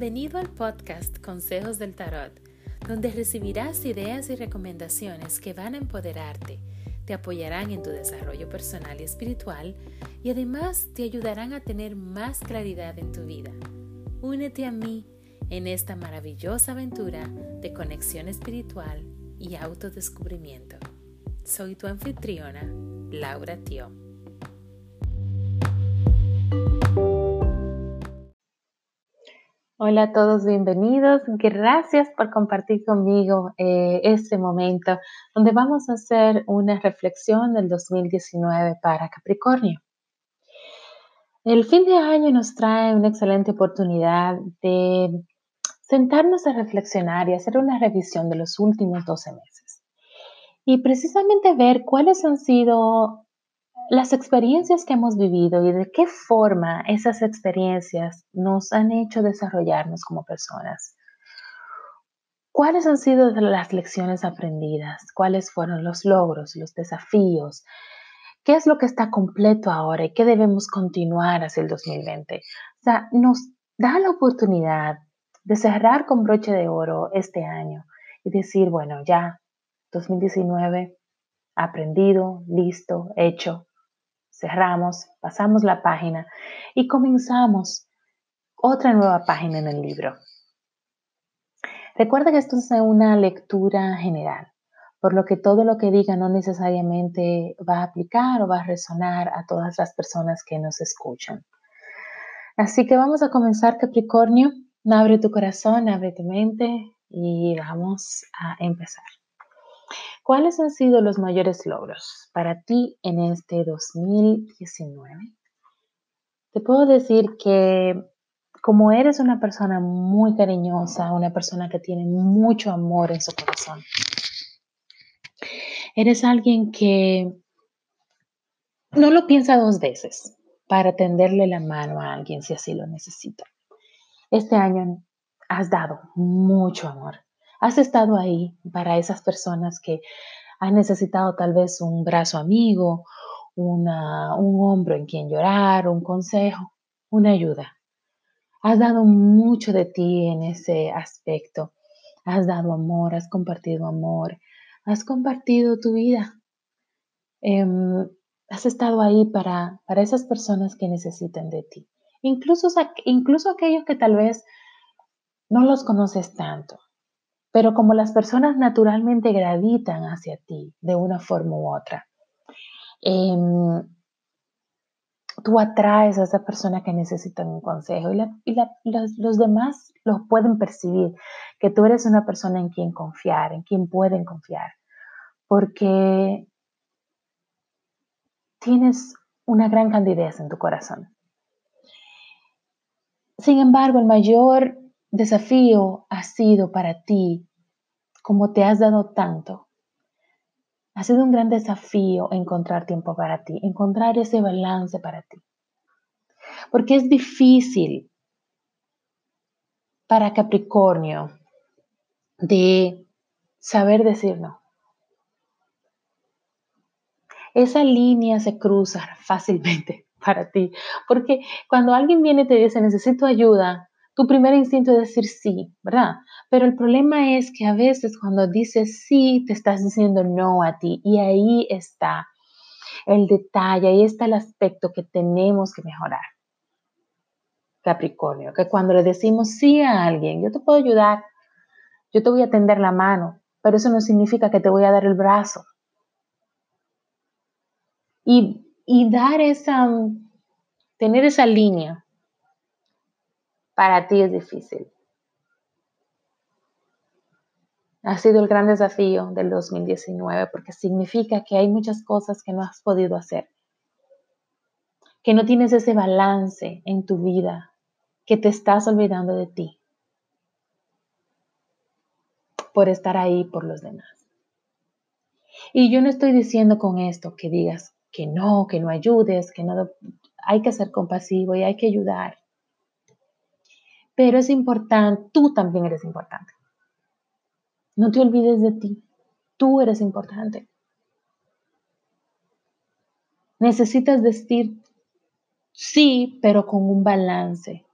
Bienvenido al podcast Consejos del Tarot, donde recibirás ideas y recomendaciones que van a empoderarte, te apoyarán en tu desarrollo personal y espiritual y además te ayudarán a tener más claridad en tu vida. Únete a mí en esta maravillosa aventura de conexión espiritual y autodescubrimiento. Soy tu anfitriona, Laura Tio. Hola a todos, bienvenidos. Gracias por compartir conmigo eh, este momento donde vamos a hacer una reflexión del 2019 para Capricornio. El fin de año nos trae una excelente oportunidad de sentarnos a reflexionar y hacer una revisión de los últimos 12 meses. Y precisamente ver cuáles han sido las experiencias que hemos vivido y de qué forma esas experiencias nos han hecho desarrollarnos como personas. ¿Cuáles han sido las lecciones aprendidas? ¿Cuáles fueron los logros, los desafíos? ¿Qué es lo que está completo ahora y qué debemos continuar hacia el 2020? O sea, nos da la oportunidad de cerrar con broche de oro este año y decir, bueno, ya, 2019, aprendido, listo, hecho, cerramos, pasamos la página y comenzamos otra nueva página en el libro. Recuerda que esto es una lectura general, por lo que todo lo que diga no necesariamente va a aplicar o va a resonar a todas las personas que nos escuchan. Así que vamos a comenzar, Capricornio. Abre tu corazón, abre tu mente y vamos a empezar. ¿Cuáles han sido los mayores logros para ti en este 2019? Te puedo decir que como eres una persona muy cariñosa, una persona que tiene mucho amor en su corazón, eres alguien que no lo piensa dos veces para tenderle la mano a alguien si así lo necesita. Este año has dado mucho amor, Has estado ahí para esas personas que han necesitado tal vez un brazo amigo, un hombro en quien llorar, un consejo, una ayuda. Has dado mucho de ti en ese aspecto. Has dado amor, has compartido amor, has compartido tu vida. Em, has estado ahí para, para esas personas que necesitan de ti. Incluso, incluso aquellos que tal vez no los conoces tanto. Pero como las personas naturalmente gravitan hacia ti de una forma u otra, em, tú atraes a esa persona que necesita un consejo y, los, demás los pueden percibir, que tú eres una persona en quien confiar, en quien pueden confiar, porque tienes una gran candidez en tu corazón. Sin embargo, el mayor desafío ha sido para ti, como te has dado tanto, ha sido un gran desafío encontrar tiempo para ti, encontrar ese balance para ti. Porque es difícil para Capricornio de saber decir no. Esa línea se cruza fácilmente para ti, porque cuando alguien viene y te dice necesito ayuda, tu primer instinto es decir sí, ¿verdad? Pero el problema es que a veces cuando dices sí, te estás diciendo no a ti y ahí está el detalle, ahí está el aspecto que tenemos que mejorar. Capricornio, que cuando le decimos sí a alguien, yo te puedo ayudar, yo te voy a tender la mano, pero eso no significa que te voy a dar el brazo. Y, y dar esa, tener esa línea para ti es difícil. Ha sido el gran desafío del 2019 porque significa que hay muchas cosas que no has podido hacer, que no tienes ese balance en tu vida, que te estás olvidando de ti por estar ahí por los demás. Y yo no estoy diciendo con esto que digas que no, que no ayudes, que no hay que ser compasivo y hay que ayudar pero es importante, tú también eres importante. No te olvides de ti, tú eres importante. Necesitas decir sí, pero con un balance.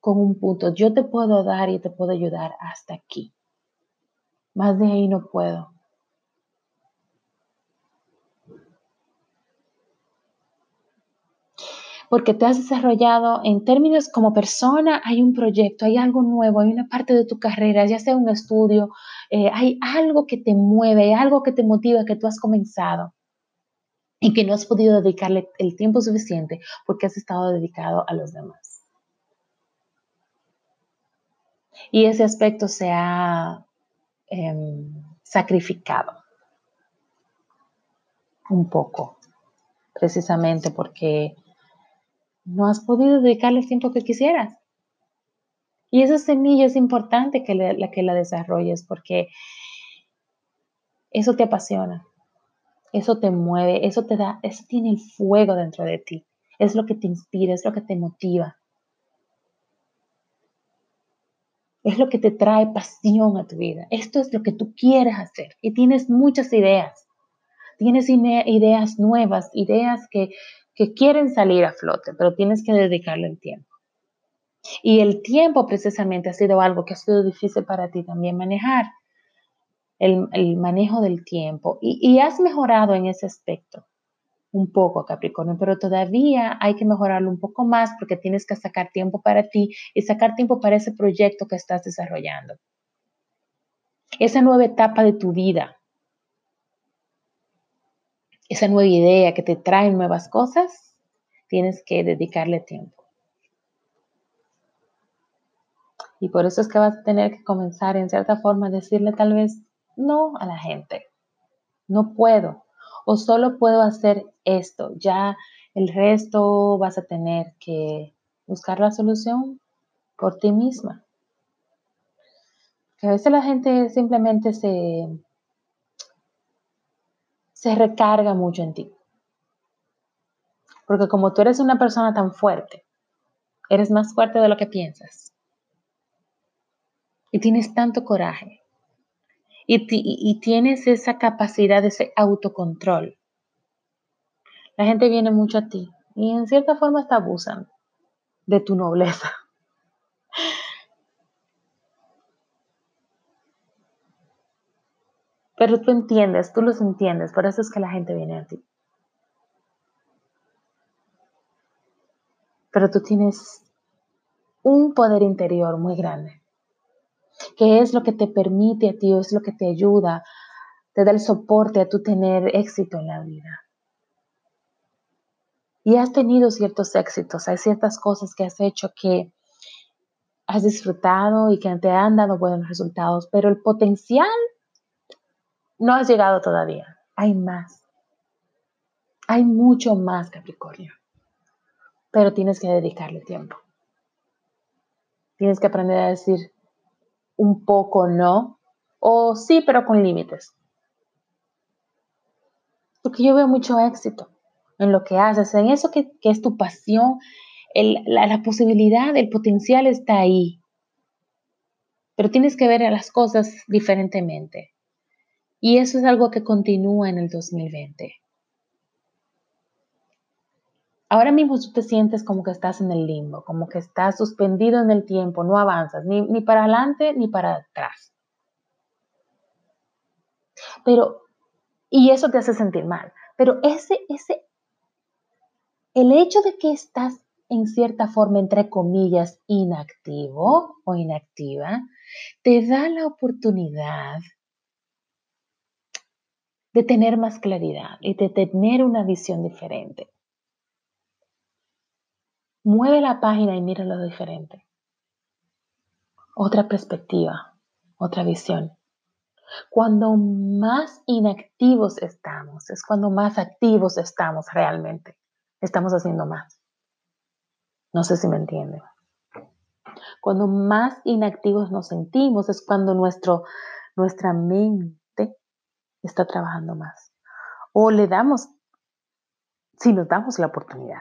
con un punto. Yo te puedo dar y te puedo ayudar hasta aquí. Más de ahí no puedo. Porque te has desarrollado en términos como persona, hay un proyecto, hay algo nuevo, hay una parte de tu carrera, ya sea un estudio, eh, hay algo que te mueve, algo que te motiva, que tú has comenzado y que no has podido dedicarle el tiempo suficiente porque has estado dedicado a los demás. Y ese aspecto se ha em, sacrificado un poco, precisamente porque no has podido dedicarle el tiempo que quisieras. Y esa semilla es importante que la que la desarrolles porque eso te apasiona, eso te mueve, eso te da, eso tiene el fuego dentro de ti, es lo que te inspira, es lo que te motiva. Es lo que te trae pasión a tu vida. Esto es lo que tú quieres hacer y tienes muchas ideas. Tienes ideas nuevas, ideas que que quieren salir a flote, pero tienes que dedicarle el tiempo. Y el tiempo precisamente ha sido algo que ha sido difícil para ti también manejar, el, manejo del tiempo. Y, y, has mejorado en ese aspecto un poco, Capricornio, pero todavía hay que mejorarlo un poco más porque tienes que sacar tiempo para ti y sacar tiempo para ese proyecto que estás desarrollando. Esa nueva etapa de tu vida, esa nueva idea que te trae nuevas cosas, tienes que dedicarle tiempo. Y por eso es que vas a tener que comenzar en cierta forma a decirle tal vez no a la gente. No puedo. O solo puedo hacer esto. Ya el resto vas a tener que buscar la solución por ti misma. Que a veces la gente simplemente se se recarga mucho en ti. Porque como tú eres una persona tan fuerte, eres más fuerte de lo que piensas. Y tienes tanto coraje. Y, tienes esa capacidad, ese autocontrol. La gente viene mucho a ti y en cierta forma te abusan de tu nobleza. Pero tú entiendes, tú los entiendes, por eso es que la gente viene a ti. Pero tú tienes un poder interior muy grande, que es lo que te permite a ti, es lo que te ayuda, te da el soporte a tu tener éxito en la vida. Y has tenido ciertos éxitos, hay ciertas cosas que has hecho que has disfrutado y que te han dado buenos resultados, pero el potencial no has llegado todavía. Hay más. Hay mucho más, Capricornio. Pero tienes que dedicarle tiempo. Tienes que aprender a decir un poco no o sí, pero con límites. Porque yo veo mucho éxito en lo que haces, en eso que, es tu pasión, la, la posibilidad, el potencial está ahí. Pero tienes que ver las cosas diferentemente. Y eso es algo que continúa en el 2020. Ahora mismo tú te sientes como que estás en el limbo, como que estás suspendido en el tiempo, no avanzas ni, ni para adelante ni para atrás. Pero, y eso te hace sentir mal. Pero ese, ese, el hecho de que estás en cierta forma, entre comillas, inactivo o inactiva, te da la oportunidad de tener más claridad y de tener una visión diferente. Mueve la página y mira lo diferente. Otra perspectiva, otra visión. Cuando más inactivos estamos, es cuando más activos estamos realmente. Estamos haciendo más. No sé si me entienden. Cuando más inactivos nos sentimos es cuando nuestro, nuestra mente está trabajando más. O le damos, si nos damos la oportunidad.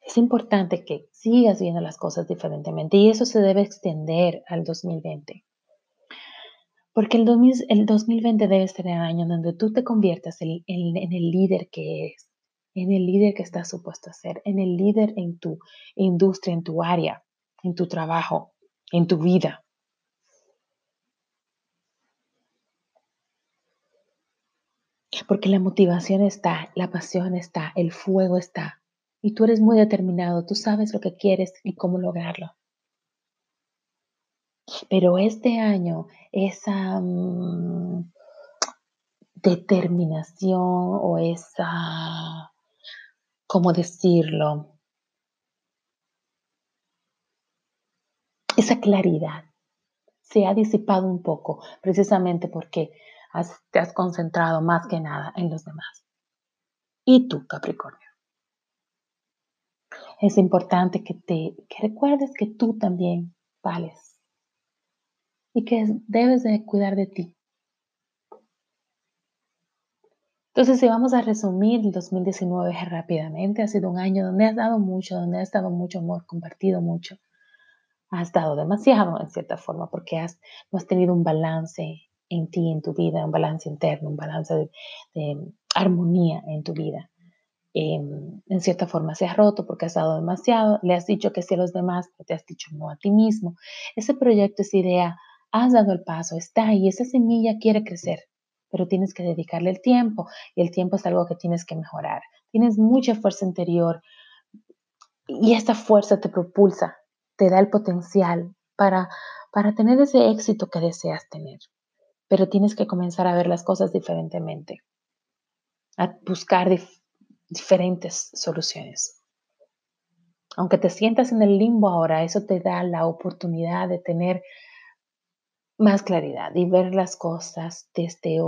Es importante que sigas viendo las cosas diferentemente y eso se debe extender al 2020. Porque el, 2020 debe ser el año donde tú te conviertas en, en el líder que eres. en el líder que estás supuesto a ser, en el líder en tu industria, en tu área, en tu trabajo, en tu vida. Porque la motivación está, la pasión está, el fuego está. Y tú eres muy determinado, tú sabes lo que quieres y cómo lograrlo. Pero este año, esa mm, determinación o esa, ¿cómo decirlo? Esa claridad se ha disipado un poco precisamente porque te has concentrado más que nada en los demás. Y tú, Capricornio. Es importante que te que recuerdes que tú también vales y que debes de cuidar de ti. Entonces, si vamos a resumir el 2019 rápidamente, ha sido un año donde has dado mucho, donde has dado mucho amor, compartido mucho. Has dado demasiado en cierta forma porque has, no has tenido un balance en ti, en tu vida, un balance interno, un balance de, armonía en tu vida. Em, en cierta forma se ha roto porque has dado demasiado, le has dicho que sí a los demás, te has dicho no a ti mismo. Ese proyecto, esa idea, has dado el paso, está ahí, esa semilla quiere crecer, pero tienes que dedicarle el tiempo y el tiempo es algo que tienes que mejorar. Tienes mucha fuerza interior y esta fuerza te propulsa, te da el potencial para, para tener ese éxito que deseas tener pero tienes que comenzar a ver las cosas diferentemente, a buscar diferentes soluciones. Aunque te sientas en el limbo ahora, eso te da la oportunidad de tener más claridad y ver las cosas desde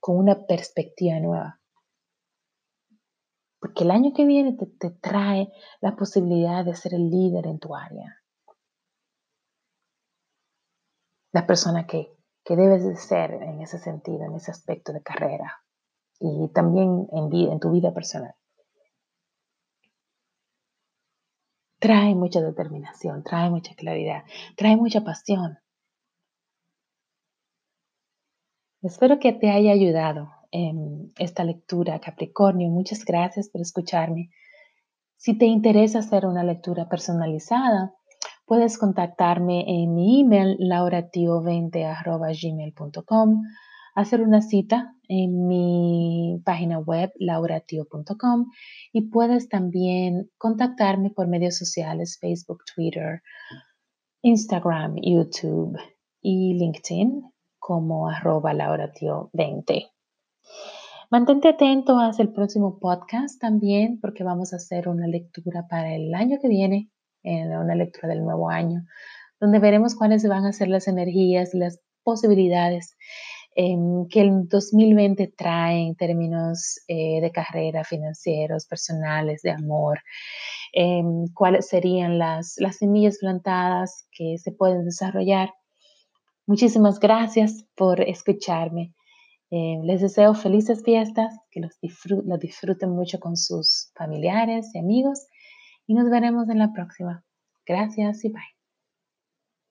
con una perspectiva nueva. Porque el año que viene te, te trae la posibilidad de ser el líder en tu área. La persona que que debes de ser en ese sentido, en ese aspecto de carrera y también en, en tu vida personal. Trae mucha determinación, trae mucha claridad, trae mucha pasión. Espero que te haya ayudado en esta lectura, Capricornio. Muchas gracias por escucharme. Si te interesa hacer una lectura personalizada, Puedes contactarme en mi email lauratio20.gmail.com, hacer una cita en mi página web lauratio.com y puedes también contactarme por medios sociales Facebook, Twitter, Instagram, YouTube y LinkedIn como arroba lauratio20. Mantente atento hacia el próximo podcast también porque vamos a hacer una lectura para el año que viene en una lectura del nuevo año, donde veremos cuáles van a ser las energías, las posibilidades em, que el 2020 trae en términos eh, de carrera, financieros, personales, de amor, em, cuáles serían las, las semillas plantadas que se pueden desarrollar. Muchísimas gracias por escucharme. Em, les deseo felices fiestas, que los, los disfruten mucho con sus familiares y amigos y nos veremos en la próxima. Gracias y bye.